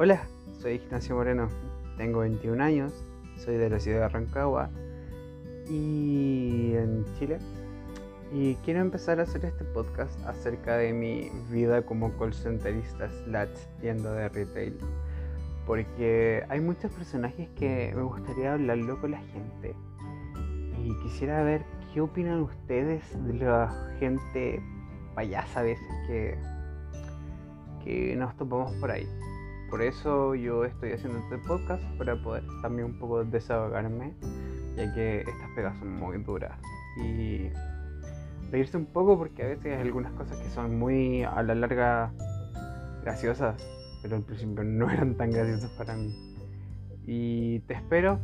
Hola, soy Ignacio Moreno, tengo 21 años, soy de la ciudad de Rancagua y en Chile. Y quiero empezar a hacer este podcast acerca de mi vida como call centerista slash tienda de retail. Porque hay muchos personajes que me gustaría hablarlo con la gente. Y quisiera ver qué opinan ustedes de la gente payasa a veces que, que nos topamos por ahí. Por eso yo estoy haciendo este podcast para poder también un poco desahogarme, ya que estas pegas son muy duras. Y reírse un poco porque a veces hay algunas cosas que son muy a la larga graciosas, pero al principio no eran tan graciosas para mí. Y te espero